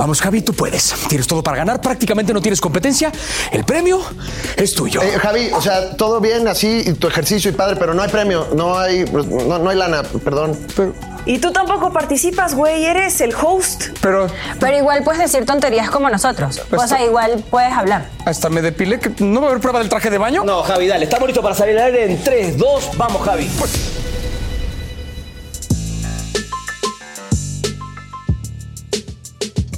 Vamos, Javi, tú puedes. Tienes todo para ganar, prácticamente no tienes competencia. El premio es tuyo. Eh, Javi, o sea, todo bien así, y tu ejercicio y padre, pero no hay premio, no hay, no, no hay lana, perdón. Y tú tampoco participas, güey, eres el host. Pero Pero igual puedes decir tonterías como nosotros. Pues o sea, igual puedes hablar. hasta me depilé. que ¿No va a haber prueba del traje de baño? No, Javi, dale. Estamos listos para salir al aire en 3, 2, vamos, Javi.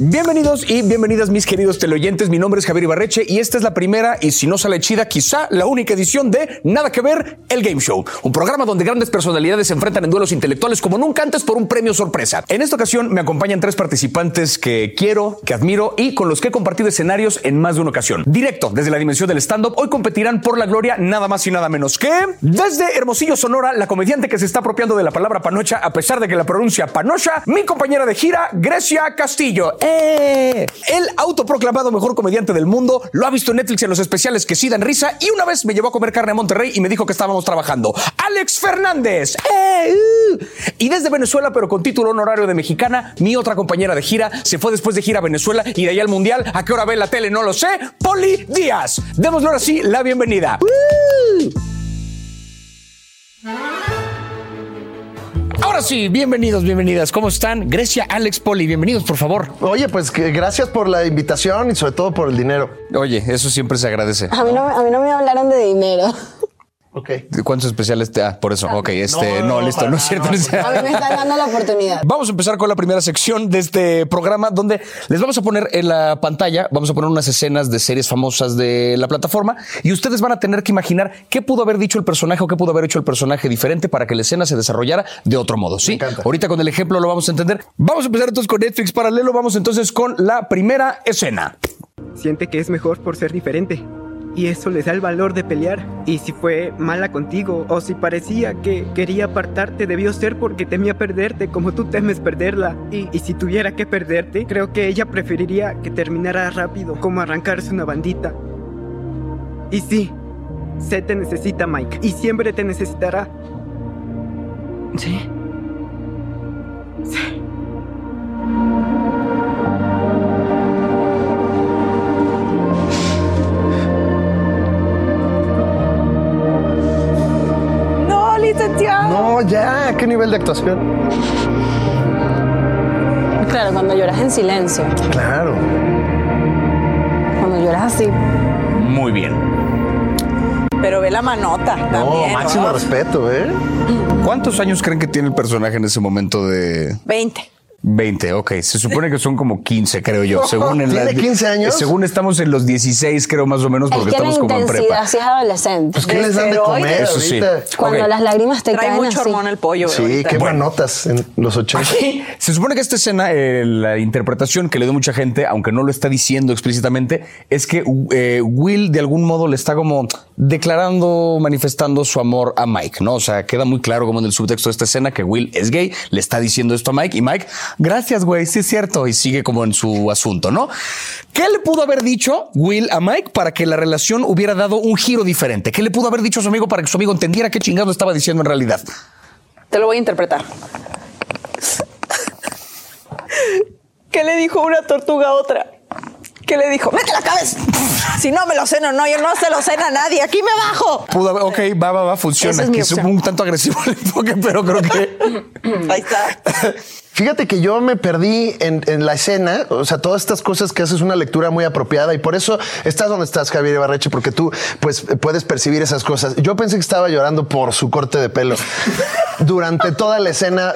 Bienvenidos y bienvenidas mis queridos teleoyentes, mi nombre es Javier Ibarreche y esta es la primera y si no sale chida quizá la única edición de Nada que ver, el Game Show, un programa donde grandes personalidades se enfrentan en duelos intelectuales como nunca antes por un premio sorpresa. En esta ocasión me acompañan tres participantes que quiero, que admiro y con los que he compartido escenarios en más de una ocasión. Directo desde la dimensión del stand-up, hoy competirán por la gloria nada más y nada menos que desde Hermosillo, Sonora, la comediante que se está apropiando de la palabra panocha a pesar de que la pronuncia panocha, mi compañera de gira, Grecia Castillo. El autoproclamado mejor comediante del mundo lo ha visto en Netflix en los especiales que sí dan risa y una vez me llevó a comer carne a Monterrey y me dijo que estábamos trabajando. Alex Fernández. ¡Eh! Uh. Y desde Venezuela, pero con título honorario de mexicana, mi otra compañera de gira se fue después de gira a Venezuela y de ahí al Mundial. ¿A qué hora ve la tele? No lo sé. Poli Díaz. Démosle ahora sí la bienvenida. ¡Uh! Ahora sí, bienvenidos, bienvenidas. ¿Cómo están? Grecia, Alex, Poli, bienvenidos, por favor. Oye, pues que gracias por la invitación y sobre todo por el dinero. Oye, eso siempre se agradece. A mí no, a mí no me hablaron de dinero. Ok. ¿Cuántos especiales te.? Ah, por eso. Ok, este. No, listo, no es cierto. no es- A mí me están dando la oportunidad. Vamos a empezar con la primera sección de este programa donde les vamos a poner en la pantalla, vamos a poner unas escenas de series famosas de la plataforma y ustedes van a tener que imaginar qué pudo haber dicho el personaje o qué pudo haber hecho el personaje diferente para que la escena se desarrollara de otro modo, ¿sí? encanta. Ahorita con el ejemplo lo vamos a entender. Vamos a empezar entonces con Netflix paralelo, vamos entonces con la primera escena. Siente que es mejor por ser diferente. Y eso les da el valor de pelear. Y si fue mala contigo, o si parecía que quería apartarte, debió ser porque temía perderte como tú temes perderla. Y, y si tuviera que perderte, creo que ella preferiría que terminara rápido, como arrancarse una bandita. Y sí, sé te necesita, Mike. Y siempre te necesitará. Sí. No, ya, qué nivel de actuación. Claro, cuando lloras en silencio. Claro. Cuando lloras así. Muy bien. Pero ve la manota No, también. máximo ¿no? respeto, ¿eh? ¿Cuántos años creen que tiene el personaje en ese momento de 20. 20, ok. Se supone que son como 15, creo yo. Según en ¿Tiene la- 15 años? Según estamos en los 16, creo más o menos, Es porque la estamos como en prepa. intensidad sí es adolescente. Pues, ¿qué les dan de comer Eso sí. Cuando las lágrimas te Trae caen mucho así. hormona el pollo. Sí, ahorita. qué notas en los 80. Se supone que esta escena, eh, la interpretación que le dio mucha gente, aunque no lo está diciendo explícitamente, es que eh, Will de algún modo le está como declarando, manifestando su amor a Mike, ¿no? O sea, queda muy claro como en el subtexto de esta escena que Will es gay, le está diciendo esto a Mike y Mike, gracias, güey, sí es cierto, y sigue como en su asunto, ¿no? ¿Qué le pudo haber dicho Will a Mike para que la relación hubiera dado un giro diferente? ¿Qué le pudo haber dicho a su amigo para que su amigo entendiera qué chingado estaba diciendo en realidad? Te lo voy a interpretar. ¿Qué le dijo una tortuga a otra? ¿Qué le dijo? ¡Mete la cabeza! Si no me lo ceno, no, yo no se lo cena a nadie. ¡Aquí me bajo! Pudo haber, ok, va, va, va, funciona. Esa es mi que es un tanto agresivo el enfoque, pero creo que. Ahí está. Fíjate que yo me perdí en, en la escena, o sea, todas estas cosas que haces una lectura muy apropiada y por eso estás donde estás, Javier Ibarreche, porque tú pues puedes percibir esas cosas. Yo pensé que estaba llorando por su corte de pelo durante toda la escena.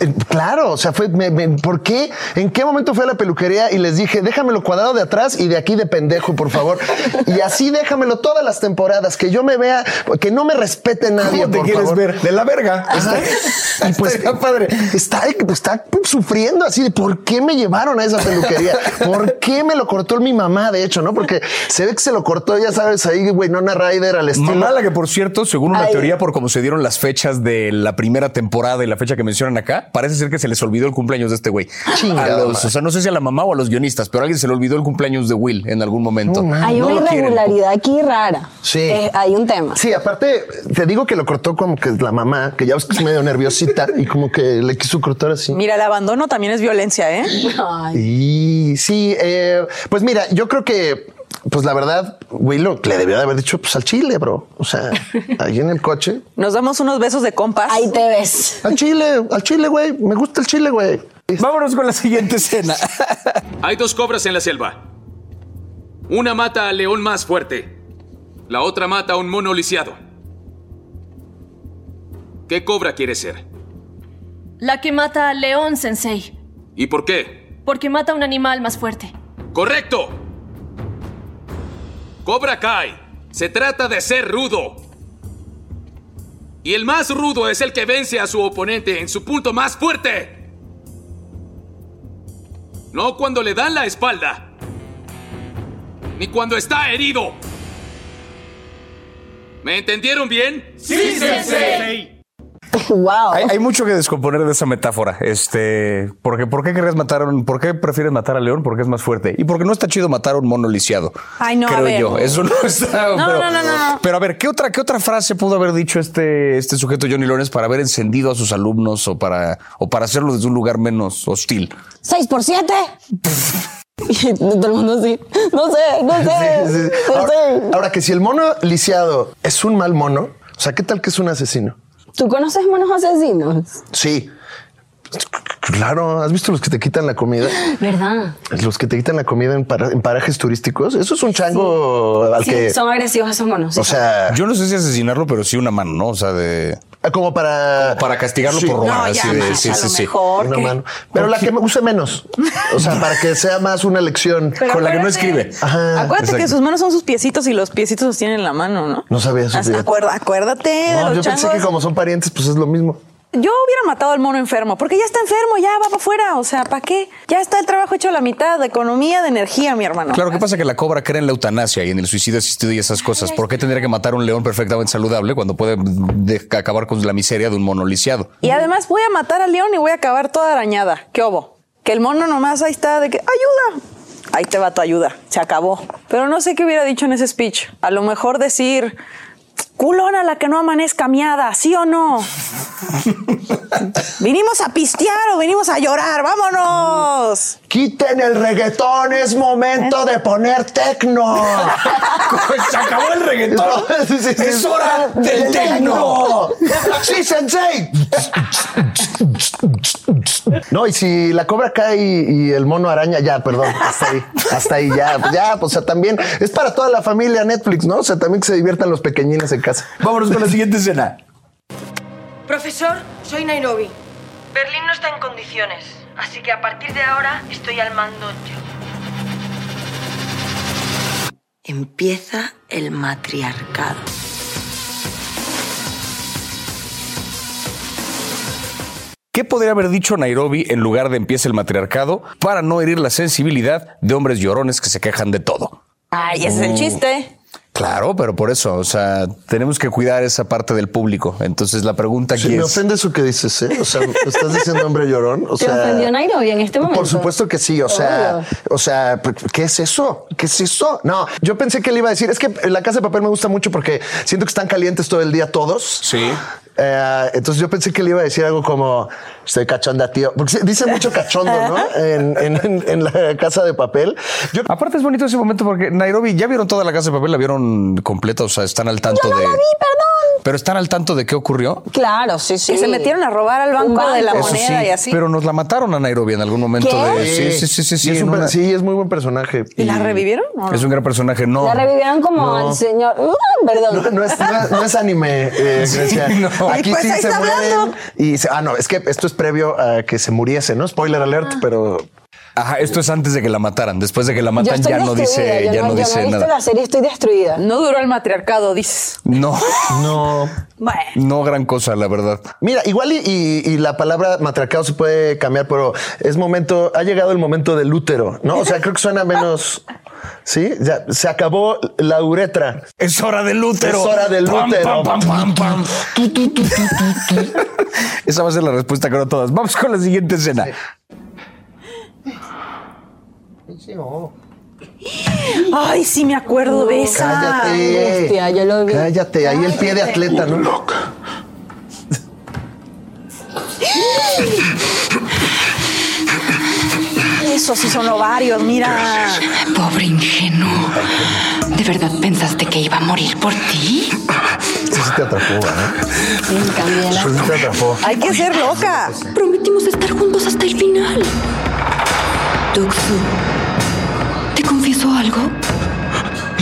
Eh, Claro, o sea, fue, me- me- ¿por qué? ¿En qué momento fue a la peluquería y les dije, déjamelo cuadrado de atrás y de aquí de pendejo, por favor? Y así déjamelo todas las temporadas, que yo me vea, que no me respete nadie, ¿Cómo te por quieres favor. ver? De la verga. Ajá. Y pues Estaría padre. Está, está sufriendo así de por qué me llevaron a esa peluquería, por qué me lo cortó mi mamá, de hecho, no? Porque se ve que se lo cortó, ya sabes, ahí, güey, Nona Ryder al estilo. Mamá, la que por cierto, según una Ay. teoría por cómo se dieron las fechas de la primera temporada y la fecha que mencionan acá, parece ser que se les olvidó el cumpleaños de este güey. Chingada A los-. O sea, no sé si a la mamá o a los guionistas, pero a alguien se le olvidó el cumpleaños de Will en algún momento. Hay No una irregularidad aquí rara. Sí. Eh, hay un tema. Sí, aparte, te digo que lo cortó como que la mamá, que ya ves que es medio nerviosita y como que le quiso cortar así. Mira, el abandono también es violencia, ¿eh? Ay, Y sí, eh, pues mira, yo creo que, pues la verdad, Willow le debió de haber dicho pues al chile, bro. O sea, ahí en el coche. Nos damos unos besos de compas. ahí te ves. Al chile, al chile, güey. Me gusta el chile, güey. Vámonos con la siguiente escena. Hay dos cobras en la selva. Una mata al león más fuerte. La otra mata a un mono lisiado. ¿Qué cobra quiere ser? La que mata al león, Sensei. ¿Y por qué? Porque mata a un animal más fuerte. ¡Correcto! Cobra Kai. Se trata de ser rudo. Y el más rudo es el que vence a su oponente en su punto más fuerte. No cuando le dan la espalda. Ni cuando está herido. ¿Me entendieron bien? ¡Sí, sensei! Wow. Hay, hay mucho que descomponer de esa metáfora. Este, porque ¿por qué querrías matar a un, por qué prefieres matar al león? Porque es más fuerte. Y porque no está chido matar a un mono lisiado. Ay, no, a Creo ver. yo. Eso no está. No, pero, no, no, no. Pero a ver, ¿qué otra, qué otra frase pudo haber dicho este, este sujeto Johnny Lawrence para haber encendido a sus alumnos o para, o para hacerlo desde un lugar menos hostil? ¿Seis por siete? Y todo el mundo así. No sé, no sé. Sí, sí. No Ahora, sé. ahora que si el mono lisiado es un mal mono, o sea, ¿qué tal que es un asesino? ¿Tú conoces monos asesinos? Sí. Claro, ¿has visto los que te quitan la comida? ¿Verdad? Los que te quitan la comida en, para- en parajes turísticos. Eso es un chango al Sí, que. son agresivos esos monos. sí o sea, Yo no sé si asesinarlo, pero sí una mano, ¿no? O sea, de como para. para castigarlo Sí. por robar. No, así ya de- más, sí, a sí, lo sí. mejor. Una que- mano. Pero la que me use menos. O sea, para que sea más una lección. Pero Con la que no escribe. Ajá. Acuérdate que sus manos son sus piecitos y los piecitos los tienen en la mano, ¿no? No sabía eso. Acuérdate de No, los yo pensé que como son parientes, pues es lo mismo. Yo hubiera matado al mono enfermo, porque ya está enfermo, ya va para afuera. O sea, ¿para qué? Ya está el trabajo hecho a la mitad de economía, de energía, mi hermano. Claro, ¿qué pasa? Que la cobra cree en la eutanasia y en el suicidio asistido y esas cosas. ¿Por qué tendría que matar a un león perfectamente saludable cuando puede de- acabar con la miseria de un mono lisiado? Y además voy a matar al león y voy a acabar toda arañada. ¿Qué obo? Que el mono nomás ahí está de que ayuda. Ahí te va tu ayuda. Se acabó. Pero no sé qué hubiera dicho en ese speech. A lo mejor decir culona la que no amanezca miada, ¿sí o no? ¿Vinimos a pistear o vinimos a llorar? ¡Vámonos! Quiten el reggaetón, es momento de poner tecno. Se acabó el reggaetón. Sí, sí, sí. Es hora del tecno. Sí, sensei. No, y si la cobra cae y, y el mono araña, ya, perdón, hasta ahí, hasta ahí, ya, ya, pues, o sea, también es para toda la familia Netflix, ¿no? O sea, también que se diviertan los pequeñines en casa. Vámonos con la siguiente escena. Profesor, soy Nairobi. Berlín no está en condiciones, así que a partir de ahora estoy al mando yo. Empieza el matriarcado. ¿Qué podría haber dicho Nairobi en lugar de empiece el matriarcado para no herir la sensibilidad de hombres llorones que se quejan de todo? Ay, ese es el chiste. Claro, pero por eso, o sea, tenemos que cuidar esa parte del público. Entonces la pregunta Sí, aquí me es... ofende eso que dices, ¿eh? O sea, ¿estás diciendo hombre llorón? O ¿Te sea, ofendió Nairobi en este momento? Por supuesto que sí, o sea, Obvio. o sea, ¿qué es eso? ¿Qué es eso? No, yo pensé que le iba a decir, es que la casa de papel me gusta mucho porque siento que están calientes todo el día todos. Sí. Eh, entonces yo pensé que le iba a decir algo como estoy cachonda, tío, porque dice mucho cachondo, ¿no? En, en- en- la casa de papel. Yo Aparte es bonito ese momento porque Nairobi ya vieron toda la casa de papel, la vieron completa, o sea, están al tanto de... perdón. Pero están al tanto de qué ocurrió. Claro, sí, sí. Que se metieron a robar al banco, de la. Eso moneda sí, y así. pero nos la mataron a Nairobi en algún momento ¿Qué? de... Sí, sí, sí, sí, es un una- sí, es muy buen personaje. ¿Y la revivieron? no? Es un gran personaje, no. La revivieron como No. al señor. Uh, perdón. No, no es, no es- no es anime, eh, Grecia. no. Aquí pues sí ahí se está mueren. hablando. Y se- ah, no, es que esto es previo a que se muriese, ¿no? Spoiler alert, pero Ajá, esto es antes de que la mataran. Después de que la matan ya no dice, ya no yo dice he visto nada. la serie, estoy destruida. No duró el matriarcado, dices. No, no. Bueno. no gran cosa, la verdad. Mira, igual y, y- y la palabra matriarcado se puede cambiar, pero es momento, ha llegado el momento del útero, ¿no? O sea, creo que suena menos. Sí, ya se acabó la uretra. Es hora del útero. Es hora del Pam, útero. pam, pam, pam. Esa va a ser la respuesta que todas. Vamos con la siguiente escena. Ay, sí me acuerdo de esa. Cállate. Hostia, yo lo vi. Cállate, ahí el pie de atleta, ¿no? Eso sí son ovarios, mira. Pobre ingenuo. ¿De verdad pensaste que iba a morir por ti? Sí, sí te atrapó, ¿eh? Sí te atrapó. Hay que ser loca. Prometimos estar juntos hasta el final. Tuxu, ¿te confieso algo?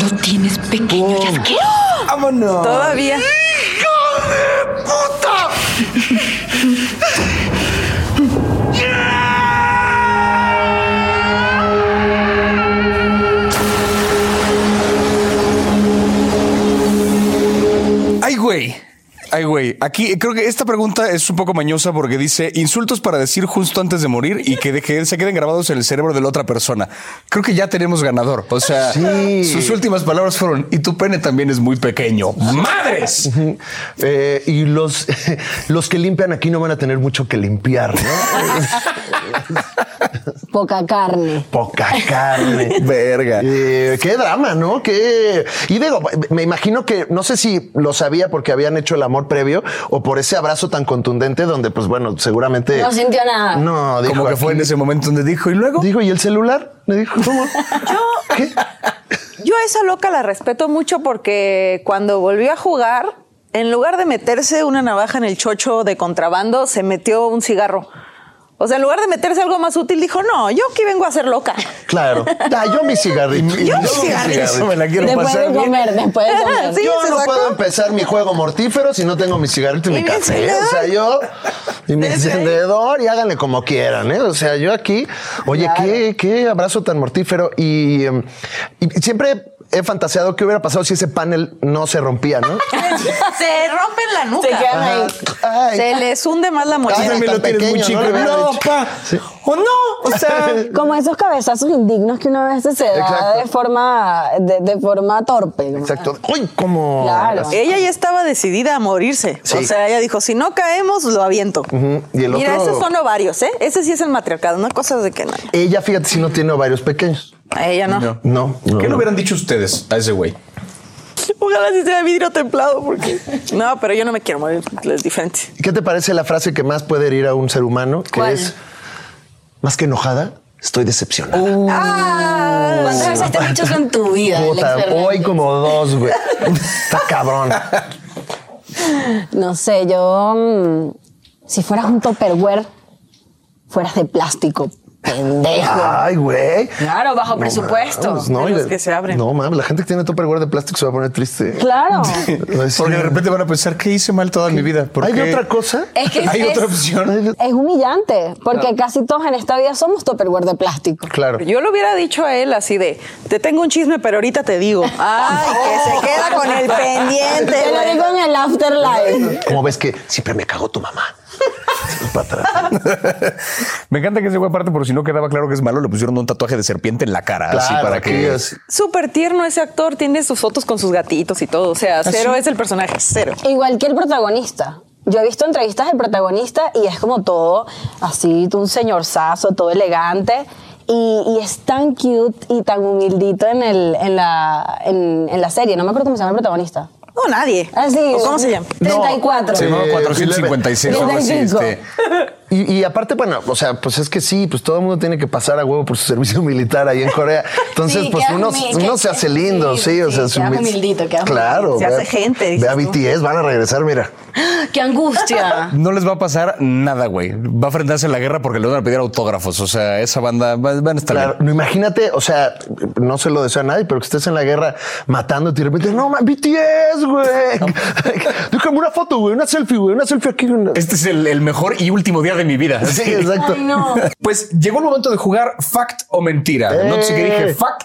Lo tienes pequeño y asqueroso. ¡Vámonos! Todavía. Ay, Ay, güey. Aquí creo que esta pregunta es un poco mañosa porque dice insultos para decir justo antes de morir y que, de que se queden grabados en el cerebro de la otra persona. Creo que ya tenemos ganador. O sea, Sí. sus últimas palabras fueron y tu pene también es muy pequeño. ¡Madres! Eh, y los, los que limpian aquí no van a tener mucho que limpiar, ¿no? Poca carne. Poca carne. Verga. Eh, qué drama, ¿no? Qué... Y digo, me imagino que no sé si lo sabía porque habían hecho el amor previo o por ese abrazo tan contundente donde, pues bueno, seguramente. No sintió nada. No, dijo. Como que fue en ese momento donde dijo y luego. Dijo, ¿y el celular? Le dijo, ¿cómo? ¿Qué? Yo a esa loca la respeto mucho porque cuando volvió a jugar, en lugar de meterse una navaja en el chocho de contrabando, se metió un cigarro. O sea, en lugar de meterse algo más útil, dijo, no, yo aquí vengo a ser loca. Claro. Ah, yo mi cigarrito. Yo mi mi cigarrito. me la quiero Después pasar de bien. comer, después de comer. Sí, yo no sacó. puedo empezar mi juego mortífero si no tengo mi cigarrito y Y mi mi café. O sea, yo y mi encendedor y háganle como quieran. ¿eh? O sea, yo aquí, oye, qué, qué abrazo tan mortífero. Y, em, y siempre he fantaseado qué hubiera pasado si ese panel no se rompía, ¿no? se rompen la nuca. Se quedan ahí. Ay, Se les hunde más la Ay, mochila. también tan lo tienes muy chico. ¿no? Le hubiera No, dicho. pa. Sí. O no. O sea. Como esos cabezazos indignos que uno a veces se da Exacto. de forma, de, de forma torpe. Exacto. Uy, como. Claro. Ella ya estaba decidida a morirse. Sí. O sea, ella dijo, si no caemos, lo aviento. Ujú. Y el Mira, otro- esos son ovarios, ¿eh? Ese sí es el matriarcado, no cosas de que no. Ella, fíjate, si no tiene ovarios pequeños. A ella no. No. No. no, ¿Qué le no. hubieran dicho ustedes a ese güey? Ojalá si sea vidrio templado, porque. No, pero yo no me quiero morir, es diferente. ¿Qué te parece la frase que más puede herir a un ser humano? Que ¿Cuál? es más que enojada, estoy decepcionada. ¿Cuántas veces te has dicho eso en tu vida? Puta, hoy como dos, güey. Está cabrón. No sé, yo. mm, si fueras un topperware, fueras de plástico. Pendejo. Ay, güey. Claro, bajo No presupuesto. mames, no, De los que se abren. No, mames, la gente que tiene topperware de plástico se va a poner triste. Claro. Decir, Porque de repente van a pensar que hice mal toda mi vida. ¿Por ¿Hay qué? otra cosa? Es que ¿Hay es, otra opción? es humillante, porque casi todos en esta vida somos topperware de plástico. Claro. Yo le hubiera dicho a él así de, te tengo un chisme, pero ahorita te digo. Ay, que se queda con el pendiente. Te lo digo en el afterlife. Como ves que siempre me cagó tu mamá. Para atrás. Me encanta que ese güey, aparte, por si no quedaba claro que es malo, le pusieron un tatuaje de serpiente en la cara. así Claro, para aquí que. es- Súper tierno ese actor, tiene sus fotos con sus gatitos y todo. O sea, cero es el personaje, cero. Igual que el protagonista. Yo he visto entrevistas del protagonista y es como todo así, un señorzazo, todo elegante. Y, y es tan cute y tan humildito en, el, en, la, en, en la serie. No me acuerdo cómo se llama el protagonista. No, nadie. Ah, sí. ¿O ¿Cómo se llama? 34. Se llamaba Eh, 456. algo así, 35. Y, y aparte, bueno, o sea, pues es que sí, pues todo el mundo tiene que pasar a huevo por su servicio militar ahí en Corea. Entonces, Sí, pues uno, que- se hace lindo, sí, sí, o sea, su humildito, quedas Claro. Se ve- hace gente, Ve a. BTS, van a regresar, mira. ¡Qué angustia! No les va a pasar nada, güey. Va a enfrentarse a la guerra porque le van a pedir autógrafos. O sea, esa banda va- van a estar Claro, bien. no imagínate, o sea, no se lo deseo a nadie, pero que estés en la guerra matando y de repente, no, man, BTS, güey. Déjame una foto, güey, una selfie, güey, una selfie aquí. Este es el, el mejor y último día de mi vida. Sí, exacto. Ay, no. Pues llegó el momento de jugar fact o mentira. No sé qué dije Eh. fact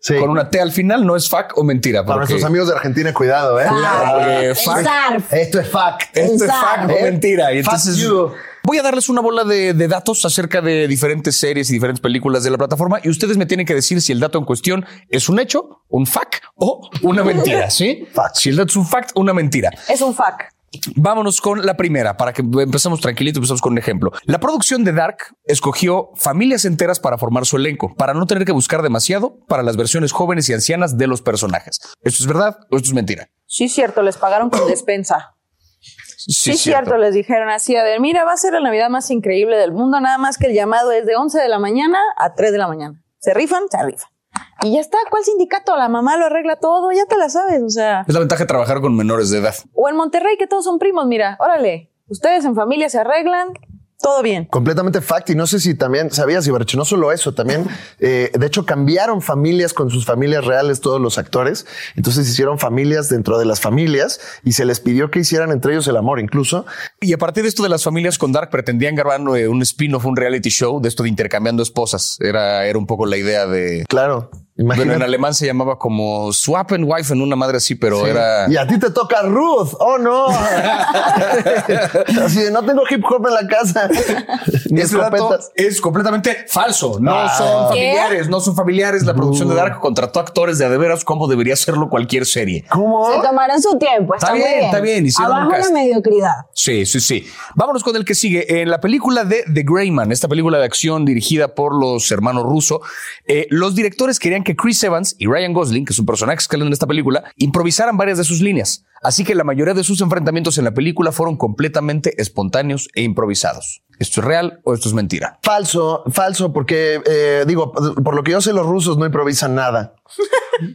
Sí. con una T al final, no es fact o mentira. Para nuestros amigos de Argentina, cuidado, ¿eh? El fact- zarf. Esto es fact. Esto es fact o ¿Eh? mentira. Y entonces you. voy a darles una bola de, de datos acerca de diferentes series y diferentes películas de la plataforma y ustedes me tienen que decir si el dato en cuestión es un hecho, un fact o una mentira. ¿Sí? Fact. Si el dato es un fact, una mentira. Es un fac. Vámonos con la primera para que empecemos tranquilito, empezamos con un ejemplo. La producción de Dark escogió familias enteras para formar su elenco, para no tener que buscar demasiado para las versiones jóvenes y ancianas de los personajes. ¿Esto es verdad o esto es mentira? Sí, cierto, les pagaron con despensa. Sí, cierto. les dijeron así, a ver, mira, va a ser la Navidad más increíble del mundo, nada más que el llamado es de 11 de la mañana a 3 de la mañana. ¿Se rifan? Se rifan. Y ya está, ¿cuál sindicato? La mamá lo arregla todo, ya te la sabes, o sea. Es la ventaja de trabajar con menores de edad. O en Monterrey, que todos son primos, mira, órale, ustedes en familia se arreglan, todo bien. Completamente fact. Y no sé si también sabías, Ibarreche, no solo eso, también, eh, de hecho, cambiaron familias con sus familias reales todos los actores. Entonces hicieron familias dentro de las familias y se les pidió que hicieran entre ellos el amor incluso. Y a partir de esto de las familias con Dark pretendían grabar eh, un spin-off, un reality show de esto de intercambiando esposas. Era, era un poco la idea de... Claro. Bueno, en alemán se llamaba como Swap and Wife en una madre así, pero era. Y a ti te toca Ruth. Oh no. así de no tengo hip hop en la casa. Ni este dato es completamente falso. No ah. son familiares, no son familiares. La producción de Dark contrató actores de adeveras como debería serlo cualquier serie. ¿Cómo? Se tomaron su tiempo. Está, bien, bien, está bien. Abajo la mediocridad. Sí, sí, sí. Vámonos con el que sigue. En la película de The Greyman, esta película de acción dirigida por los hermanos Russo, eh, los directores querían que Chris Evans y Ryan Gosling, que es un personaje que en esta película, improvisaran varias de sus líneas. Así que la mayoría de sus enfrentamientos en la película fueron completamente espontáneos e improvisados. ¿Esto es real o esto es mentira? Falso, falso, porque eh, digo, por lo que yo sé, los rusos no improvisan nada.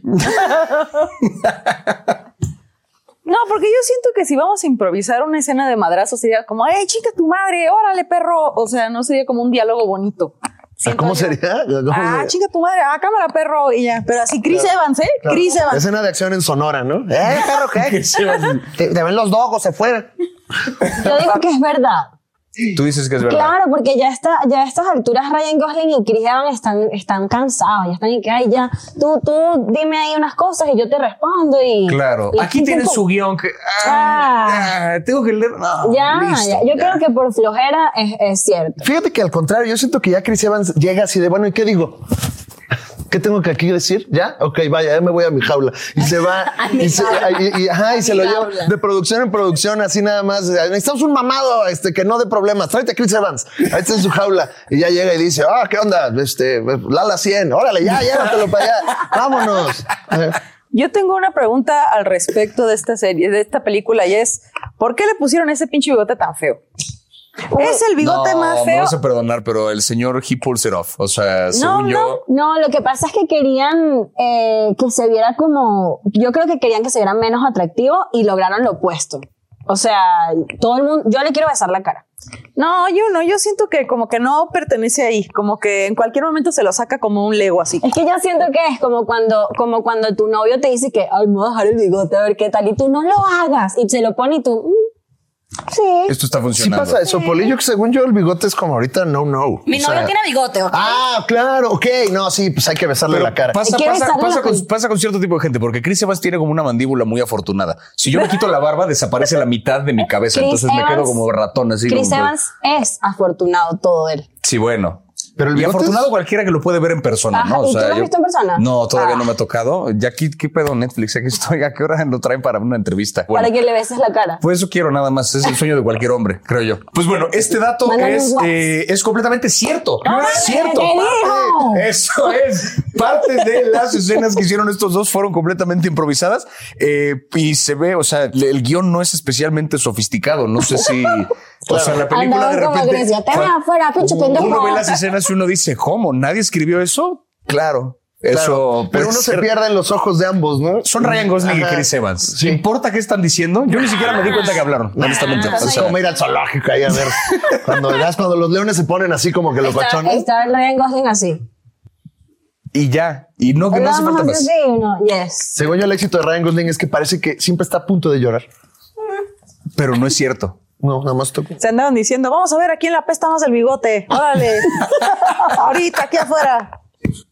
No, porque yo siento que si vamos a improvisar una escena de madrazo sería como, ¡eh, chica tu madre! ¡Órale, perro! O sea, no sería como un diálogo bonito. ¿Cómo sería? ah, chinga tu madre, ah, cámara, perro, y ya. Pero así, Chris Evans, ¿eh? Chris Evans. Escena de acción en Sonora, ¿no? ¿Eh, perro, qué? te, te ven los dogos, se fueron. Yo digo que es verdad. Tú dices que es verdad. Claro, porque ya está, ya a estas alturas Ryan Gosling y Chris Evans están, están cansados, ya están y que ay ya, tú, tú dime ahí unas cosas y yo te respondo y. Claro. Aquí tienes su guion que ah, tengo que leer. ya, ya, yo creo que por flojera es, es cierto. Fíjate que al contrario, yo siento que ya Chris Evans llega así de bueno, ¿y qué digo? ¿Qué tengo que aquí decir? ¿Ya? Ok, vaya, ya me voy a mi jaula. Y se va, y, se, y, ajá, y se lo lleva de producción en producción, así nada más. Necesitamos un mamado este, que no dé problemas. Tráete a Chris Evans. Ahí está en su jaula. Y ya llega y dice, ah, ¿qué onda? Este, Lala 100. Órale, ya, llévatelo para allá. Vámonos. Yo tengo una pregunta al respecto de esta serie, de esta película, y es, ¿por qué le pusieron ese pinche bigote tan feo? Es el bigote más feo. No vas a perdonar, pero el señor he pulls it off. O sea, según yo. No, lo que pasa es que querían eh, que se viera como. Yo creo que querían que se viera menos atractivo y lograron lo opuesto. O sea, todo el mundo. Yo le quiero besar la cara. No, yo no, yo siento que como que no pertenece ahí, como que en cualquier momento se lo saca como un lego así. Es que yo siento que es como cuando, como cuando tu novio te dice que, ay, me voy a dejar el bigote a ver qué tal, y tú no lo hagas, y se lo pone y tú, mm, Sí. Esto está funcionando. Sí pasa eso, Polillo, que según yo el bigote es como ahorita no, no. Mi novio tiene bigote, Ah, claro, ok. No, sí, pues hay que besarle la cara. Pasa, pasa, con, cierto tipo de gente, porque Chris Evans tiene como una mandíbula muy afortunada. Si yo me quito la barba, desaparece la mitad de mi cabeza, entonces me quedo como ratón así. Chris Evans es afortunado todo él. Sí, bueno. Pero el y afortunado cualquiera que lo puede ver en persona, ¿no? O ¿Y tú lo has visto en persona? No, todavía no me ha tocado. Ya aquí, ¿qué pedo Netflix? Aquí estoy. ¿A qué hora lo traen para una entrevista? para que le beses la cara. Pues eso quiero nada más. Es el sueño de cualquier hombre, creo yo. Pues bueno, este dato es, eh, es completamente cierto. cierto. eso es. Parte de las escenas que hicieron estos dos fueron completamente improvisadas eh, y se ve, o sea, el guion no es especialmente sofisticado. No sé si, o sea, la película de repente. afuera, pinche pendejo. Uno ve las escenas si uno dice, ¿cómo? ¿Nadie escribió eso? Claro. Eso, pero uno se pierde en los ojos de ambos, ¿no? Son Ryan Gosling y Chris Evans. ¿Qué importa qué están diciendo? Yo ni siquiera me di cuenta que hablaron, honestamente. O sea, como ir al zoológico ahí a ver. cuando verás, cuando los leones se ponen así como que los bachones. Está Ryan Gosling así. Y ya. Y no, que no hace falta más. Yes. Según yo, el éxito de Ryan Gosling es que parece que siempre está a punto de llorar. Pero no es cierto. No, nada más toco. Se andaban diciendo, vamos a ver a quién le apesta más el bigote. Órale. Ahorita, aquí afuera.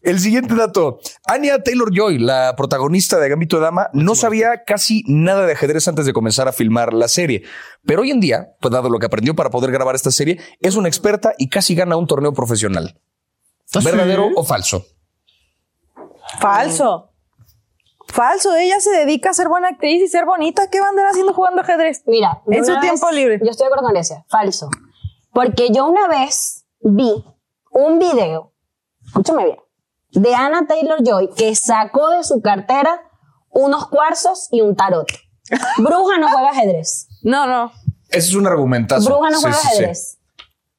El siguiente dato. Anya Taylor Joy, la protagonista de Gambito de Dama, no sabía casi nada de ajedrez antes de comenzar a filmar la serie. Pero hoy en día, pues dado lo que aprendió para poder grabar esta serie, es una experta y casi gana un torneo profesional. ¿Ah, ¿Verdadero o falso? Falso. Falso, ella se dedica a ser buena actriz y ser bonita. ¿Qué va a andar haciendo jugando ajedrez? Mira, en su tiempo libre. Yo estoy de acuerdo con. Falso. Porque yo una vez vi un video, escúchame bien, de Anna Taylor Joy que sacó de su cartera unos cuarzos y un tarot. Bruja no juega ajedrez. No, no. Ese es un argumentazo. Bruja no Sí, juega sí, sí. ajedrez.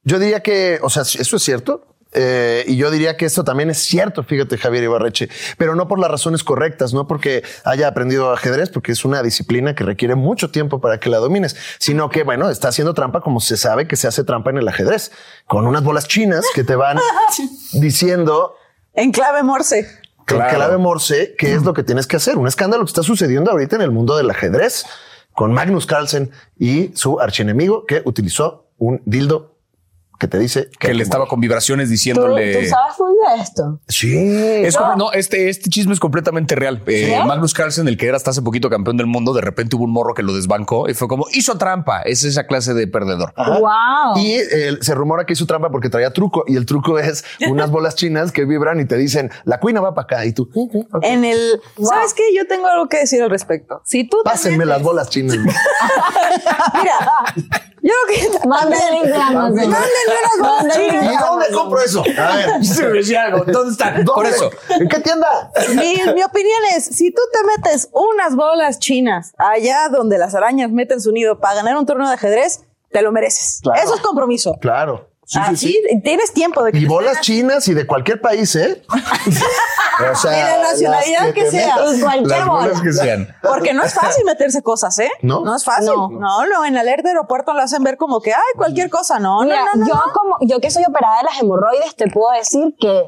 Yo diría que, o sea, eso es cierto. Eh, y yo diría que esto también es cierto, fíjate, Javier Ibarreche, pero no por las razones correctas, no porque haya aprendido ajedrez, porque es una disciplina que requiere mucho tiempo para que la domines, sino que, bueno, está haciendo trampa como se sabe que se hace trampa en el ajedrez, con unas bolas chinas que te van diciendo En clave morse. en Claro. clave morse qué es lo que tienes que hacer. Un escándalo que está sucediendo ahorita en el mundo del ajedrez con Magnus Carlsen y su archienemigo que utilizó un dildo que te dice Que le estaba con vibraciones ¿Tú, diciéndole. tú sabes full de esto? Sí. Es como- no, este, este chisme es completamente real. Eh, Magnus Carlsen, el que era hasta hace poquito campeón del mundo, de repente hubo un morro que lo desbancó y fue como hizo trampa. Es esa clase de perdedor. Wow. Y eh, se rumora que hizo trampa porque traía truco y el truco es unas bolas chinas que vibran y te dicen la cuina va para acá y tú. En el. ¿Sabes qué? Yo tengo algo que decir al respecto. Si tú. te pásenme las bolas chinas. Mira, yo creo que. Mándale el link de Amazon. Mándenme unas bolas Mándale el link ¿Y de dónde compro eso? A ver, Sí, me decía algo. ¿Dónde están? Por eso. ¿En qué tienda? Mi, mi opinión es, si tú te metes unas bolas chinas allá donde las arañas meten su nido para ganar un torneo de ajedrez, te lo mereces. Claro. Eso es compromiso. Claro. Sí, sí, Así sí. tienes tiempo de que Y bolas chinas y de cualquier país, ¿eh? o sea, Y de nacionalidad que sea. metas. Y cualquier Las bolas bola. que sean. Porque no es fácil meterse cosas, ¿eh? ¿No? No es fácil. No. No, no, en alerta aeropuerto lo hacen ver como que, ay, cualquier cosa. No, no, Mira, no, no. yo no. como yo que soy operada de las hemorroides te puedo decir que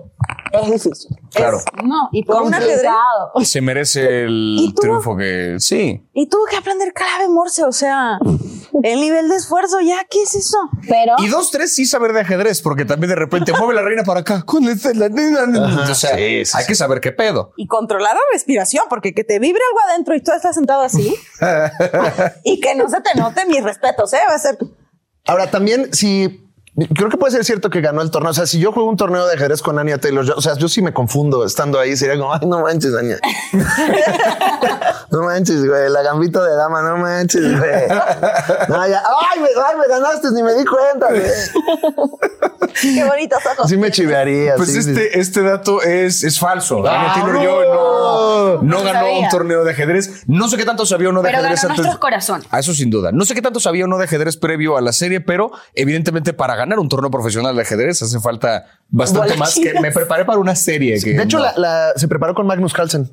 es difícil. Claro. No, y por un ajedrez. Complicado. Se merece el triunfo que sí. Y tuvo que aprender clave morse, o sea, el nivel de esfuerzo, ya, ¿qué es eso? Pero Y dos, tres sí saber de ajedrez, porque también de repente mueve la reina para acá. ¿Cuál es la O sea, sí, sí, hay sí. que saber qué pedo. Y controlar la respiración, porque que te vibre algo adentro y tú estás sentado así. y que no se te note mis respetos, ¿eh? Va a ser. Ahora también, si creo que puede ser cierto que ganó el torneo. O sea, si yo juego un torneo de ajedrez con Anya Taylor, o sea, yo sí me confundo estando ahí. Sería como, ay, no manches, Anya. no manches, güey. La gambito de dama, no manches, güey. No, ya, ay, me, ay, me ganaste, ni me di cuenta, güey. Qué bonitos ojos. Sí me chivearía. Pues sí, sí. este, este dato es, es falso. Ah, Taylor no. Joy no, no ganó sabía. un torneo de ajedrez. No sé qué tanto sabía o no de Pero ajedrez ganó antes. nuestros corazones. A eso sin duda. No sé qué tanto sabía o no de ajedrez previo a la serie, pero evidentemente para ganar un torneo profesional de ajedrez hace falta bastante más que me preparé para una serie. Que De hecho, no. la, la- se preparó con Magnus Carlsen.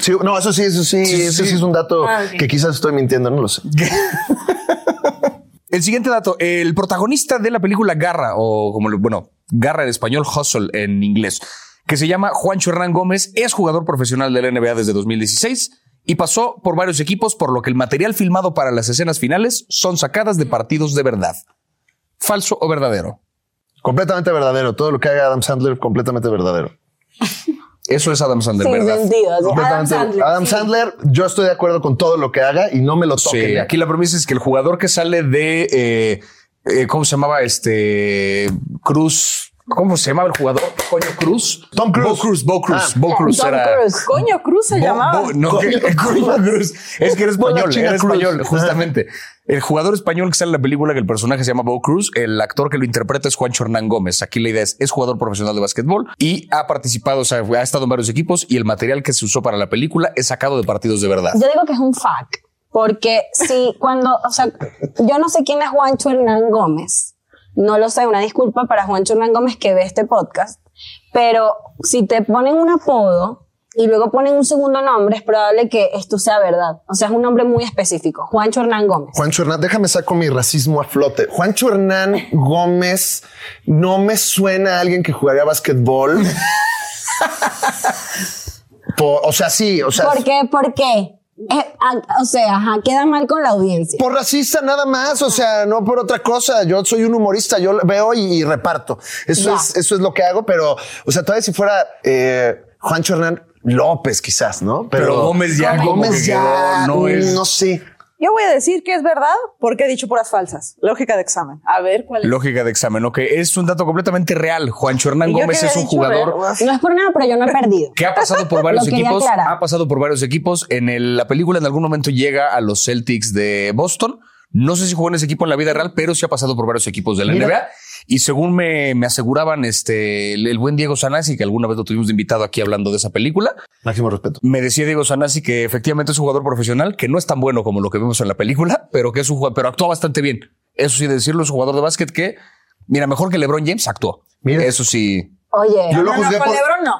Sí, no, eso sí, eso sí, Sí, eso sí. sí es un dato Ah, que quizás estoy mintiendo, no lo sé. El siguiente dato, el protagonista de la película Garra, o como, bueno, Garra en español, Hustle en inglés, que se llama Juancho Hernán Gómez, es jugador profesional de la NBA desde 2016 y pasó por varios equipos, por lo que el material filmado para las escenas finales son sacadas de partidos de verdad. ¿Falso o verdadero? Completamente verdadero. Todo lo que haga Adam Sandler, completamente verdadero. Eso es Adam Sandler, sin ¿verdad? sentido. así, Adam Sandler. Adam sí. Sandler, yo estoy de acuerdo con todo lo que haga y no me lo toquen. Sí, aquí la premisa es que el jugador que sale de, eh, eh, ¿cómo se llamaba? Este Cruz. ¿Cómo se llamaba el jugador? Coño Cruz. Tom Cruise. Bo Cruz, Bo Cruz, Ah. Bo Cruz Tom era. Cruise. Coño, Cruz se Bo- llamaba. Bo- no, que- Coño Cruz. Es que era Bola español, China era Cruz. español, justamente. El jugador español que sale en la película, que el personaje se llama Bo Cruz, el actor que lo interpreta es Juancho Hernán Gómez. Aquí la idea es, es jugador profesional de básquetbol y ha participado, o sea, ha estado en varios equipos y el material que se usó para la película es sacado de partidos de verdad. Yo digo que es un fact. Porque si cuando, o sea, yo no sé quién es Juancho Hernán Gómez. No lo sé, una disculpa para Juancho Hernán Gómez que ve este podcast. Pero si te ponen un apodo y luego ponen un segundo nombre, es probable que esto sea verdad. O sea, es un nombre muy específico. Juancho Hernán Gómez. Juancho Hernán, déjame saco mi racismo a flote. Juancho Hernán Gómez no me suena a alguien que jugaría básquetbol. O sea, sí, o sea, ¿Por qué? ¿Por qué? Eh, o sea, ajá, queda mal con la audiencia. por racista nada más, o sea, no por otra cosa. Yo soy un humorista, yo veo y, y reparto. Eso Ya. es, eso es lo que hago, pero, o sea, todavía si fuera eh, Juancho Hernán López, quizás, ¿no? Pero Gómez ya Gómez que ya, quedó, no es- no sé. Yo voy a decir que es verdad porque he dicho puras falsas. Lógica de examen. A ver cuál es. Lógica de examen, ok. Es un dato completamente real. Juancho Hernán Gómez es un jugador ver, No es por nada, pero yo no he perdido. que ha pasado por varios equipos. aclarar. Ha pasado por varios equipos. En el- la película en algún momento llega a los Celtics de Boston. No sé si jugó en ese equipo en la vida real, pero sí ha pasado por varios equipos de la Mira. NBA. Y según me, me aseguraban este, el, el buen Diego Sanasi, que alguna vez lo tuvimos de invitado aquí hablando de esa película, Máximo respeto. me decía Diego Sanasi que efectivamente es un jugador profesional, que no es tan bueno como lo que vemos en la película, pero que es un jugador, pero actúa bastante bien. Eso sí, de decirlo, es un jugador de básquet que, mira, mejor que LeBron James actuó. Mira. Eso sí. Oye. Yo lo No, no, juzgué con por- Lebron no.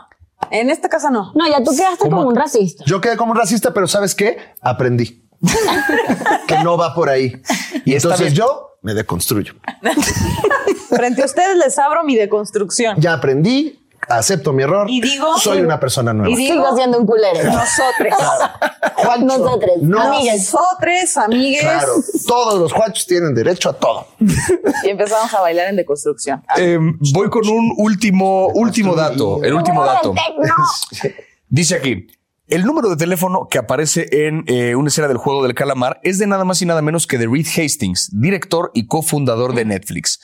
En esta casa no. No, ya tú quedaste como un racista. Yo quedé como un racista, pero ¿sabes qué? Aprendí. que no va por ahí. Y entonces yo me deconstruyo. Frente a ustedes les abro mi deconstrucción. Ya aprendí, acepto mi error. Y digo- soy una persona nueva. Y digo, Sigo siendo un culero. nosotros. Juancho, Nosotros. no- Amigues. Nosotros, amigues. Claro, todos los juanchos tienen derecho a todo. Y empezamos a bailar en deconstrucción. Eh, voy con un último, último dato. El último dato. Dice aquí. El número de teléfono que aparece en eh, una escena del juego del calamar es de nada más y nada menos que de Reed Hastings, director y cofundador de Netflix.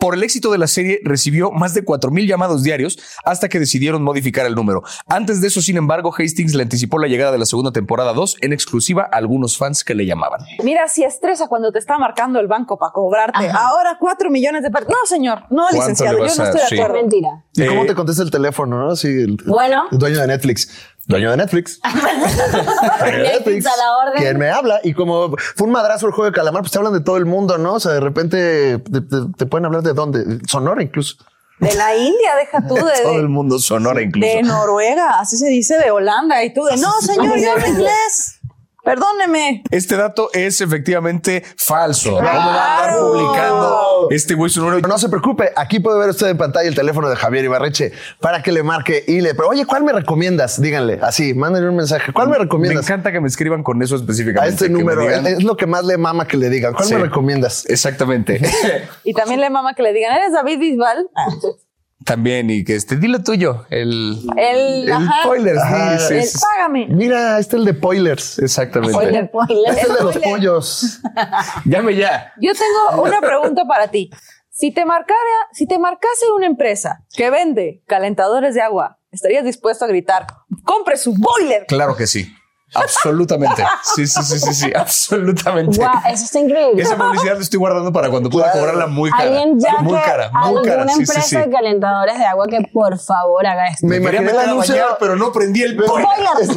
Por el éxito de la serie recibió más de 4.000 llamados diarios hasta que decidieron modificar el número. Antes de eso, sin embargo, Hastings le anticipó la llegada de la segunda temporada 2 en exclusiva a algunos fans que le llamaban. Mira, si estresa cuando te está marcando el banco para cobrarte. Ahora cuatro millones de No, señor, no, ¿Cuánto licenciado, yo no a- estoy de sí. acuerdo. Mentira. ¿Y cómo Eh, te contesta el teléfono? No? Sí, el, Bueno. el dueño de Netflix. Dueño de Netflix. Dueño de Netflix a la orden. ¿Quién me habla? Y como fue un madrazo el juego de calamar, pues te hablan de todo el mundo, ¿no? O sea, de repente te, te- te pueden hablar de dónde. Sonora incluso. De la India, deja tú, de, Todo el mundo sonora incluso. de Noruega, así se dice, de Holanda, y tú de, no, señor, yo hablo inglés. Perdóneme. Este dato es efectivamente falso. ¿Cómo va a andar Claro. publicando este güey su número? No se preocupe, aquí puede ver usted en pantalla el teléfono de Javier Ibarreche para que le marque y le. Pero, oye, ¿cuál me recomiendas? Díganle así, mándenle un mensaje. ¿Cuál me Me recomiendas? encanta que me escriban con eso específicamente. A este me número. digan- Es lo que más le mama que le digan. ¿Cuál Sí. me recomiendas? Exactamente. Y también le mama que le digan, ¿eres David Bisbal? También, y que este, dile tuyo, el, El, el ajá, spoiler. Ajá. sí, sí, págame. Mira, este es el de Poilers. Exactamente. Spoiler, spoiler. Este es el de los pollos. Llame ya. Yo tengo una pregunta para ti. Si te marcara, si te marcase una empresa que vende calentadores de agua, ¿estarías dispuesto a gritar, compre su boiler? Claro que sí. Absolutamente. Sí, sí, sí, sí, sí. Absolutamente. Guau, eso está increíble. Esa publicidad la estoy guardando para cuando pueda cobrarla muy cara. Alguien ya muy que cara, muy alguna cara. Sí, sí, empresa sí. de calentadores de agua que por favor haga esto. Me imaginé el anuncio. bañar, pero no prendí el boiler.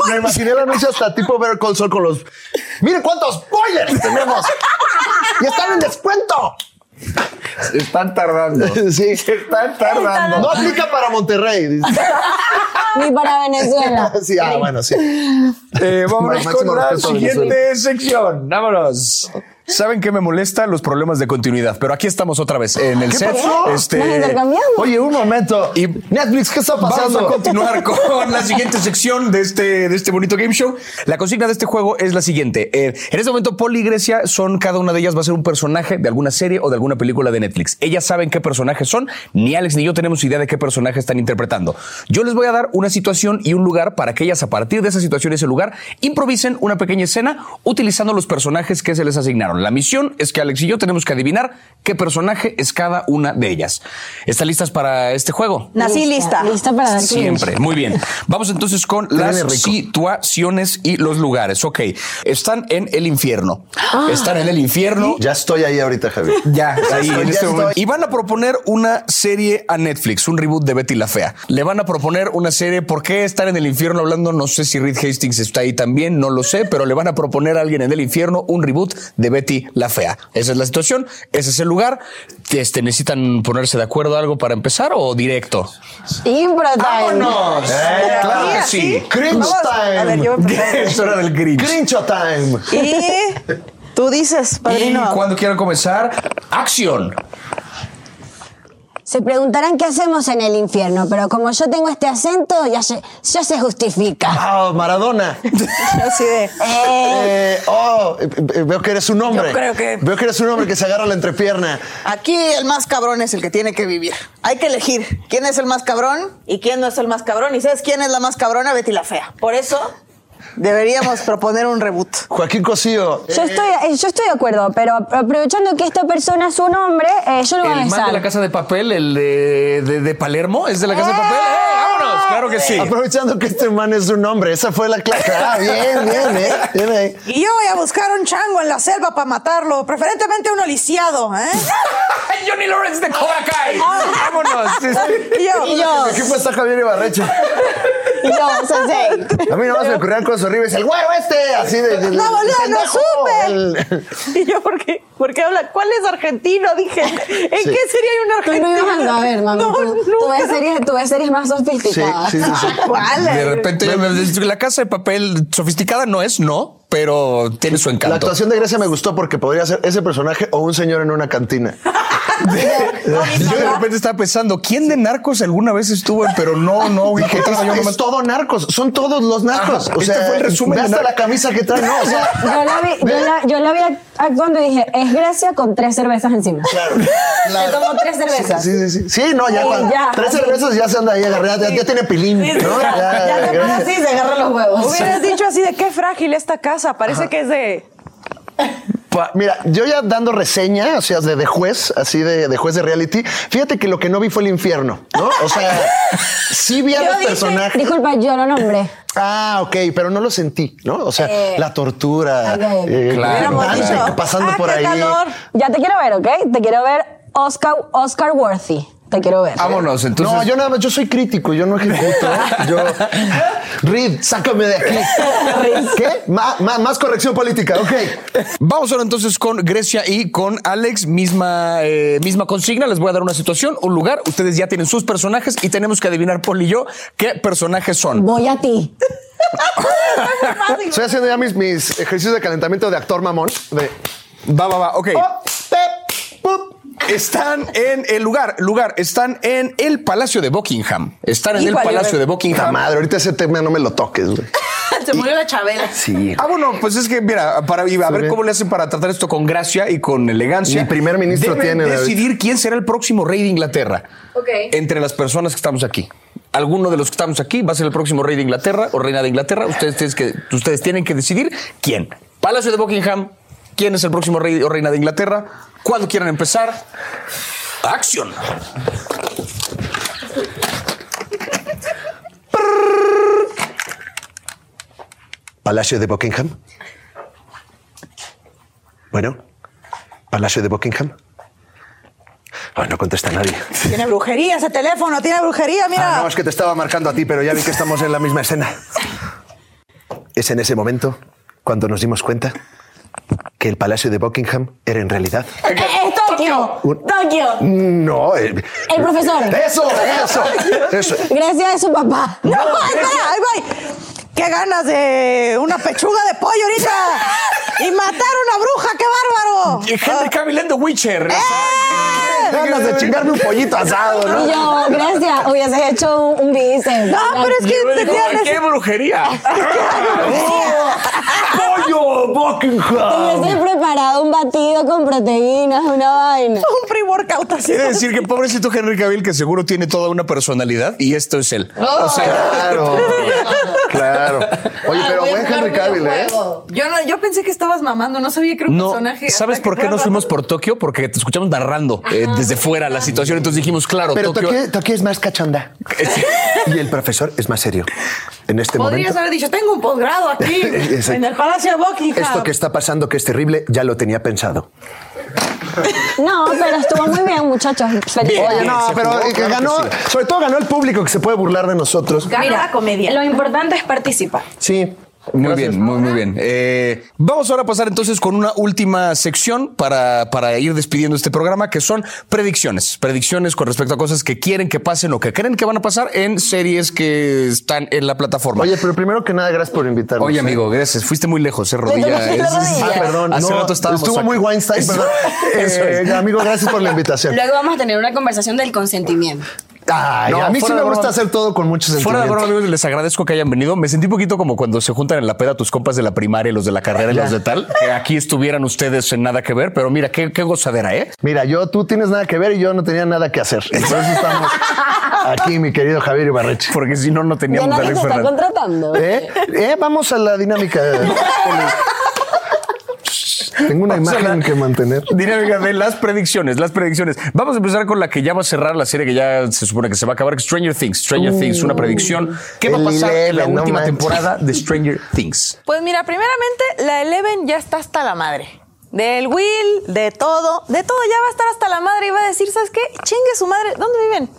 Me imaginé el anuncio hasta tipo ver Call Saul con los. Miren cuántos boilers tenemos. y están en descuento. Están tardando. Sí. Están tardando. No aplica para Monterrey. Ni para Venezuela. Sí, ah, bueno, sí. Eh, vámonos con la siguiente sección. Vámonos. ¿Saben qué me molesta? Los problemas de continuidad. Pero aquí estamos otra vez en el set. pasó? Este, Nos intercambiamos. Oye, un momento. Y- Netflix, ¿qué está Vamos pasando? a continuar con la siguiente sección de este, de este bonito game show. La consigna de este juego es la siguiente. Eh, en este momento, Paul y Grecia son, cada una de ellas va a ser un personaje de alguna serie o de alguna película de Netflix. Ellas saben qué personajes son. Ni Alex ni yo tenemos idea de qué personaje están interpretando. Yo les voy a dar una situación y un lugar para que ellas, a partir de esa situación y ese lugar, improvisen una pequeña escena utilizando los personajes que se les asignaron. La misión es que Alex y yo tenemos que adivinar qué personaje es cada una de ellas. ¿Están listas para este juego? Nací lista. Lista para dar Siempre. Muy bien. Vamos entonces con las situaciones y los lugares. Ok. Están en el infierno. Ah. Están en el infierno. Ya estoy ahí ahorita, Javier. Ya, ahí en este momento. Y van a proponer una serie a Netflix, un reboot de Betty la Fea. Le van a proponer una serie. ¿Por qué estar en el infierno hablando? No sé si Reed Hastings está ahí también, no lo sé, pero le van a proponer a alguien en el infierno un reboot de Betty la Fea. Esa es la situación, ese es el lugar. Este, ¿Necesitan ponerse de acuerdo algo para empezar o directo? Time. ¡Vámonos! Eh, claro que sí. Cringe Vamos, time. A ver, yo. Es hora del grinch. Grincho time. Y tú dices, Y padrino. cuando quieran comenzar, acción. Se preguntarán qué hacemos en el infierno, pero como yo tengo este acento, ya se, ya se justifica. Ah, Maradona. Así de, Eh, oh, eh, eh, veo que eres un hombre. Yo creo que- Veo que eres un hombre que se agarra la entrepierna. Aquí el más cabrón es el que tiene que vivir. Hay que elegir quién es el más cabrón y quién no es el más cabrón. ¿Y sabes quién es la más cabrona? Betty la Fea. Por eso deberíamos proponer un reboot. Joaquín Cosío. Yo estoy, eh, yo estoy de acuerdo, pero aprovechando que esta persona es un hombre, eh, yo lo voy a El man de la casa de papel, el de, de- de Palermo, es de la casa de papel. ¡Eh, vámonos! Claro que sí. Aprovechando que este man es un hombre. Esa fue la clase. Ah, bien, bien, eh. Bien ahí. Y yo voy a buscar un chango en la selva para matarlo, preferentemente uno lisiado, ¿eh? Johnny Lawrence de Cobra Kai. Vámonos. Sí, sí. Y yo, equipo está Javier Ibarreche. Yo, sensei. A mí no me ocurrían cosas horribles. El güero este, así de. de- No, boludo, no supe. El- Y yo, ¿por qué? ¿Por qué habla? ¿Cuál es argentino? Dije, ¿en qué sería un Tú no argentino? ibas a ver, mami. No, tú, tú ves series, tú ves series más sofisticadas. Sí, sí, sí, sí. ¿Cuál? De repente la casa de papel sofisticada no es, no, pero tiene su La encanto. actuación de Grecia me gustó porque podría ser ese personaje o un señor en una cantina. Yo de repente estaba pensando, ¿quién de narcos alguna vez estuvo en? Pero no, no, güey, que Es, yo es todo narcos, son todos los narcos. Ajá, o este sea, fue el resumen hasta la camisa que trae. No, o sea, Yo la, vi, yo, la, yo la vi actuando y dije, es Grecia con tres cervezas encima. Se tomó tres cervezas. Sí, sí, sí. Sí, no, ya, Sí, cuando ya, tres así. cervezas ya se anda ahí agarrada, ya, ya tiene pilín, ¿no? Ya, ya se pone así y se agarra los huevos. Hubieras dicho así de qué frágil esta casa. Parece que es de. Pa- Mira, yo ya dando reseña, o sea, de, de juez, así de, de juez de reality, fíjate que lo que no vi fue el infierno, ¿no? O sea, sí vi a Yo los dije- personajes. Disculpa, yo lo nombré. Ah, ok, pero no lo sentí, ¿no? O sea, Eh, la tortura, eh, Claro. Pasando "Ah, por ahí. calor". Ya te quiero ver, ¿ok? Te quiero ver Oscar, Oscar Worthy. Te quiero ver. Vámonos, entonces. no, yo nada más, yo soy crítico, yo no ejecuto. yo. Reed, sácame de aquí. ¿Qué? Ma- ma- más corrección política, ok. Vamos ahora entonces con Grecia y con Alex, misma, eh, misma consigna. Les voy a dar una situación, un lugar. Ustedes ya tienen sus personajes y tenemos que adivinar, Paul y yo, qué personajes son. Voy a ti. Estoy haciendo ya mis, mis ejercicios de calentamiento de actor mamón. De. Va, va, va, ok. Oh, pep, pup. Están en el lugar, lugar, están en el Palacio de Buckingham. Están en el Híjole, Palacio de Puta Buckingham. madre, ahorita ese tema no me lo toques, güey. Se murió la chabela. Sí. Ah, bueno, pues es que, mira, para y a ver cómo le hacen para tratar esto con gracia y con elegancia. Mi primer ministro Deben tiene, decidir quién será el próximo rey de Inglaterra. Ok. Entre las personas que estamos aquí. Alguno de los que estamos aquí va a ser el próximo rey de Inglaterra o reina de Inglaterra. Ustedes, tienen que, ustedes tienen que decidir quién. Palacio de Buckingham. ¿Quién es el próximo rey o reina de Inglaterra? ¿Cuándo quieran empezar? ¡Acción! Palacio de Buckingham. Bueno, Palacio de Buckingham. Ah, no contesta nadie. Tiene brujería ese teléfono, tiene brujería, mira. Ah, no, es que te estaba marcando a ti, pero ya vi que estamos en la misma escena. Es en ese momento cuando nos dimos cuenta que el Palacio de Buckingham era en realidad. Eh, Es Tokio. Un- Tokio. No, eh, El profesor. eso, eso, eso. Grecia es su papá. No, espera, ahí voy. Qué ganas de una pechuga de pollo ahorita. Y matar a una bruja, qué bárbaro. Henry Cavill en The Witcher. Ganas de chingarme un pollito asado, ¿no? Y yo, Grecia, hubieses hecho un, un bíceps. No, pero es que tenía ¡Qué brujería! ¡Pollo Buckingham! Hubiese preparado un batido con proteínas, una vaina. un pre-workout así. Quiere decir que pobrecito Henry Cavill, que seguro tiene toda una personalidad, y esto es él. O sea, Claro, claro. Oye, pero buen Henry Cavill, ¿eh? Yo, no, yo pensé que estabas mamando, no sabía que era un no, personaje. ¿sabes por qué nos fuimos por Tokio? Porque te escuchamos narrando eh, desde fuera la situación, entonces dijimos, claro, Pero Tokio. Tokio, Tokio es más cachonda. Y el profesor es más serio. En este Podrías momento. haber dicho, tengo un posgrado aquí, en el Palacio de Buckingham. Esto que está pasando, que es terrible, ya lo tenía pensado. No, pero estuvo muy bien, muchachos. Felicidades. Oye, no, pero jugó, que ganó, sí. sobre todo ganó el público que se puede burlar de nosotros. Ganó la comedia. Lo importante es participar. Sí. Muy Gracias. bien, muy, muy bien. Eh, vamos ahora a pasar entonces con una última sección para, para ir despidiendo este programa, que son predicciones. Predicciones con respecto a cosas que quieren que pasen o que creen que van a pasar en series que están en la plataforma. Oye, pero primero que nada, gracias por invitarnos. Oye, ¿eh? amigo, gracias. Fuiste muy lejos, eh, rodilla. Es-. Ah, perdón. Hace no, rato estábamos estuvo acá. muy Weinstein, Eso- Eh, es. amigo, gracias por la invitación. Luego vamos a tener una conversación del consentimiento. Ay, No, a mí sí me gusta broma. hacer todo con mucho Fuera de broma, amigos, les agradezco que hayan venido. Me sentí un poquito como cuando se juntan en la peda tus compas de la primaria, los de la carrera y los de tal. Que aquí estuvieran ustedes en nada que ver, pero mira, qué, qué gozadera, ¿eh? Mira, yo tú tienes nada que ver y yo no tenía nada que hacer. Entonces estamos aquí, mi querido Javier Ibarreche. Porque si no, no ¿Ya teníamos a Alex Fernández. contratando? ¿Eh? Eh, Vamos a la dinámica. Tengo una Vamos imagen la que mantener. Dinámica de las predicciones, las predicciones. Vamos a empezar con la que ya va a cerrar la serie que ya se supone que se va a acabar, Stranger Things. Stranger Things, una predicción. ¿Qué va a pasar en la no última manches. temporada de Stranger Things? Pues mira, primeramente, la Eleven ya está hasta la madre. Del Will, de todo, de todo ya va a estar hasta la madre y va a decir, ¿sabes qué? Chingue su madre. ¿Dónde viven?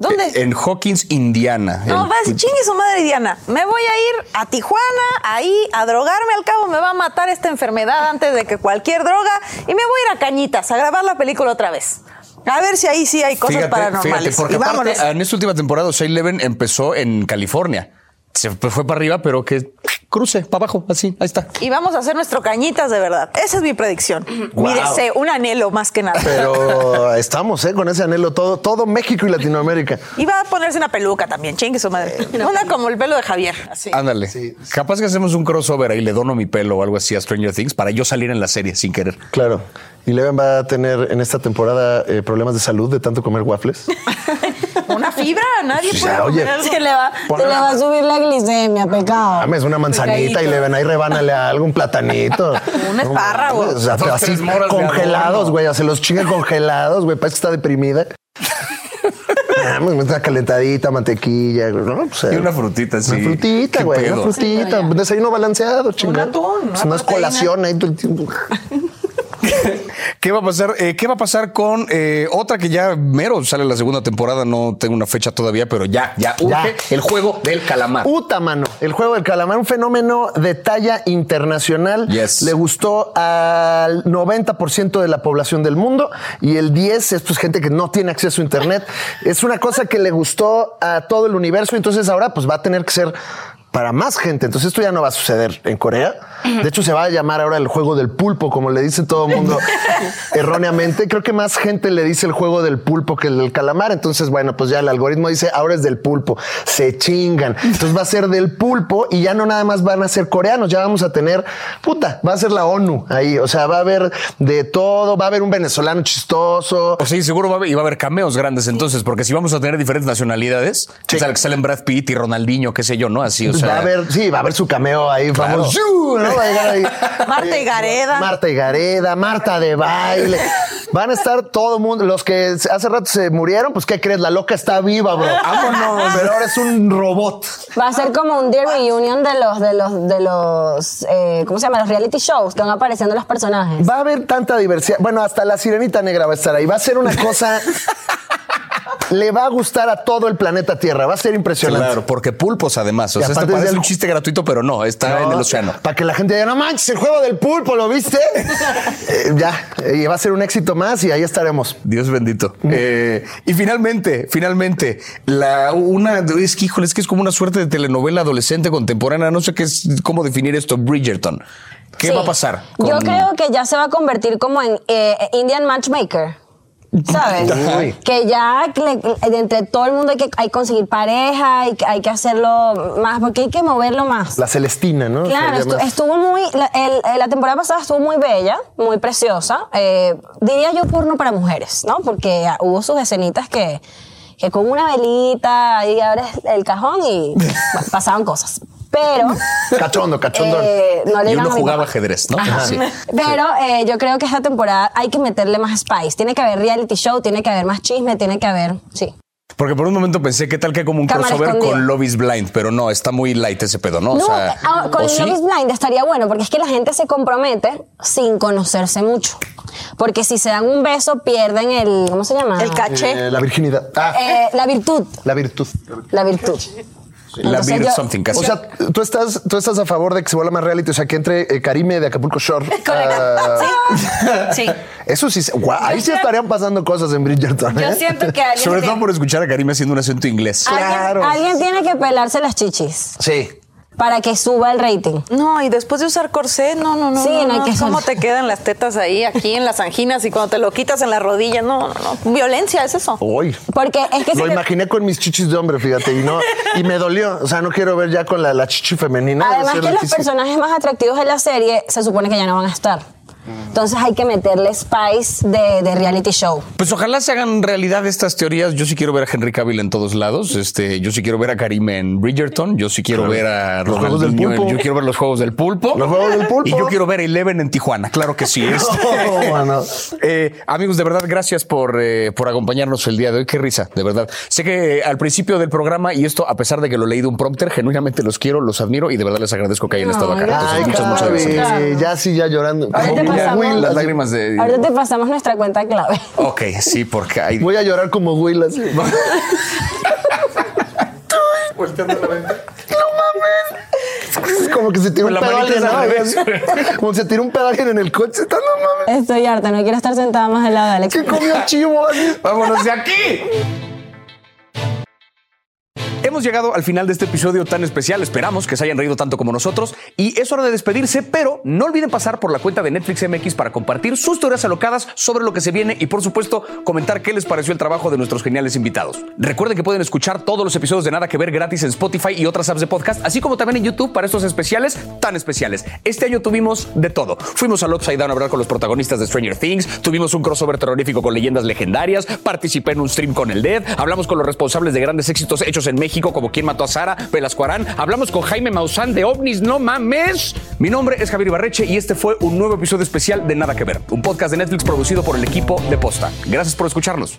¿Dónde? En Hawkins, Indiana. No, El- va a decir, chingue su madre Diana. Me voy a ir a Tijuana, ahí, a drogarme. Al cabo me va a matar esta enfermedad antes de que cualquier droga. Y me voy a ir a Cañitas a grabar la película otra vez. A ver si ahí sí hay cosas paranormales. porque y aparte, en esta última temporada, o sea, Eleven empezó en California. Se fue para arriba, pero que cruce para abajo, así, ahí está. Y vamos a hacer nuestro Cañitas de verdad. Esa es mi predicción. Mi Wow. deseo, un anhelo más que nada. Pero estamos, ¿eh? Con ese anhelo todo, todo México y Latinoamérica. Y va a ponerse una peluca también, chingue su madre. Una como el pelo de Javier. Así. Ándale. Capaz que hacemos un crossover ahí, le dono mi pelo o algo así a Stranger Things para yo salir en la serie sin querer. Claro. Y Leven va a tener en esta temporada eh, problemas de salud de tanto comer waffles. Una fibra, nadie Sí, puede oye. comer. Se le va, Ponle se le una- va a subir la glicemia, pecado. Dame una manzanita y Leven ahí rebánale algo, un platanito. Un espárrago. O sea, Dos, así congelados, güey. Se los chinga congelados, güey. Parece que está deprimida. Dame una calentadita, mantequilla, ¿no? O sea, Y una frutita, sí. Una frutita, güey. Una frutita. Un desayuno balanceado, chingado. atún, una Pues no es proteína. colación ahí todo el tiempo. ¿Qué va a pasar? Eh, ¿Qué va a pasar con eh, otra que ya mero sale la segunda temporada? No tengo una fecha todavía, pero ya, ya urge el juego del calamar. Puta mano, el juego del calamar, un fenómeno de talla internacional. Yes. Le gustó al 90% de la población del mundo y el 10 es pues gente que no tiene acceso a internet. Es una cosa que le gustó a todo el universo, entonces ahora pues va a tener que ser para más gente. Entonces esto ya no va a suceder en Corea. De hecho se va a llamar ahora el juego del pulpo, como le dice todo el mundo erróneamente. Creo que más gente le dice el juego del pulpo que el del calamar. Entonces, bueno, pues ya el algoritmo dice ahora es del pulpo. Se chingan. Entonces va a ser del pulpo y ya no nada más van a ser coreanos. Ya vamos a tener, puta, va a ser la ONU ahí. O sea, va a haber de todo. Va a haber un venezolano chistoso. O sea, y seguro va a haber, y va a haber cameos grandes entonces, porque si vamos a tener diferentes nacionalidades, Sí. o sea, que salen Brad Pitt y Ronaldinho, qué sé yo, ¿no? Así, o sea. va a haber, sí, va a haber su cameo ahí, Claro. famoso. ¿no? Va a llegar ahí. Marta y Gareda. Marta y Gareda, Marta de baile. Van a estar todo el mundo. Los que hace rato se murieron, pues, ¿qué crees? La loca está viva, bro. Vámonos. Pero ahora es un robot. Va a ser como un Dear Reunion de los, de los, de los, eh, ¿cómo se llama? Los reality shows que van apareciendo los personajes. Va a haber tanta diversidad. Bueno, hasta la sirenita negra va a estar ahí. Va a ser una cosa. Le va a gustar a todo el planeta Tierra. Va a ser impresionante. Claro, porque pulpos además. O sea, esto parece del- un chiste gratuito, pero no, está en el océano. Para que la gente diga, no manches, el juego del pulpo, ¿lo viste? Eh, ya, y va a ser un éxito más y ahí estaremos. Dios bendito. Eh, y finalmente, finalmente, la una es que, híjole, es que es como una suerte de telenovela adolescente contemporánea. No sé qué es, cómo definir esto. Bridgerton. ¿Qué Sí. va a pasar? Yo creo que ya se va a convertir como en eh, Indian Matchmaker. ¿Sabes? Uy. que ya le- entre todo el mundo hay que, hay que conseguir pareja, hay, que- hay que hacerlo más, porque hay que moverlo más. La Celestina, ¿no? Claro, estu- estuvo muy. La, el- la temporada pasada estuvo muy bella, muy preciosa. Eh, diría yo porno para mujeres, ¿no? Porque hubo sus escenitas que, que con una velita ahí abres el cajón y bueno, pasaban cosas. Pero. Cachondo, cachondo. eh, no le Y uno jugaba ajedrez, ¿no? Ajá. Sí. Pero eh, yo creo que esta temporada hay que meterle más spice. Tiene que haber reality show, tiene que haber más chisme, tiene que haber. Sí. Porque por un momento pensé, ¿qué tal que como un Cámara crossover escondida. con Love is Blind? Pero no, está muy light ese pedo, ¿no? No, o sea, ah, con ¿o sí? Love is Blind estaría bueno porque es que la gente se compromete sin conocerse mucho. Porque si se dan un beso, pierden el. ¿Cómo se llama? El caché. Eh, la virginidad. Ah, Eh, la virtud. la virtud. La virtud. La Entonces Beer something casi. O sea, tú estás, tú estás a favor de que se vuelva más reality, o sea, que entre eh, Karime de Acapulco Shore. Ah, Sí. Eso sí, se- guau, ahí sí estarían pasando cosas en Bridgerton. Yo ¿eh? siento que alguien Sobre tiene- todo por escuchar a Karim haciendo un acento inglés. Alguien- Claro. Alguien, tiene que pelarse las chichis Sí. Para que suba el rating. No, y después de usar corsé, no, no, no. Sí, no, no hay no. que ¿Cómo te quedan las tetas ahí, aquí en las anginas y cuando te lo quitas en la rodilla? No, no, no. Violencia es eso. Uy. Porque es que si Lo te- imaginé con mis chichis de hombre, fíjate, y no, y me dolió. O sea, no quiero ver ya con la, la chichi femenina. Además que los difícil. personajes más atractivos de la serie se supone que ya no van a estar. Entonces hay que meterle spice de, de reality show. Pues ojalá se hagan realidad estas teorías. Yo sí quiero ver a Henry Cavill en todos lados. Este, yo sí quiero ver a Karim en Bridgerton. Yo sí quiero ver a Los Juegos del Pulpo. Yo quiero ver los juegos del pulpo. Los Juegos del Pulpo. Y yo quiero ver a Eleven en Tijuana. Claro que sí. Este- No. Eh, amigos, de verdad, gracias por, eh, por acompañarnos el día de hoy. Qué risa, de verdad. Sé que al principio del programa, y esto a pesar de que lo leí de un prompter, genuinamente los quiero, los admiro y de verdad les agradezco que hayan estado acá. Entonces, Ay, muchas, muchas gracias. ya sí, ya llorando. Pasamos- Will, Las lágrimas de. Ahorita te pasamos nuestra cuenta clave. Ok, sí, porque hay. Voy a llorar como Will así. Es como que se tira un la pedo manita alguien, al ¿no? revés. Como se tira un alguien en el coche. Está, no mames. Estoy harta, no quiero estar sentada más al lado de Alex. ¿Qué comió chivo? ¡Vámonos de aquí! Hemos llegado al final de este episodio tan especial. Esperamos que se hayan reído tanto como nosotros. Y es hora de despedirse, pero no olviden pasar por la cuenta de Netflix MX para compartir sus teorías alocadas sobre lo que se viene y, por supuesto, comentar qué les pareció el trabajo de nuestros geniales invitados. Recuerden que pueden escuchar todos los episodios de Nada que Ver gratis en Spotify y otras apps de podcast, así como también en YouTube para estos especiales tan especiales. Este año tuvimos de todo. Fuimos al Upside Down a hablar con los protagonistas de Stranger Things, tuvimos un crossover terrorífico con leyendas legendarias, participé en un stream con el Dead, hablamos con los responsables de grandes éxitos hechos en México, como Quién mató a Sara, Velasco Arán, hablamos con Jaime Maussan de OVNIs, no mames. Mi nombre es Javier Ibarreche y este fue un nuevo episodio especial de Nada que Ver, un podcast de Netflix producido por el equipo de Posta. Gracias por escucharnos.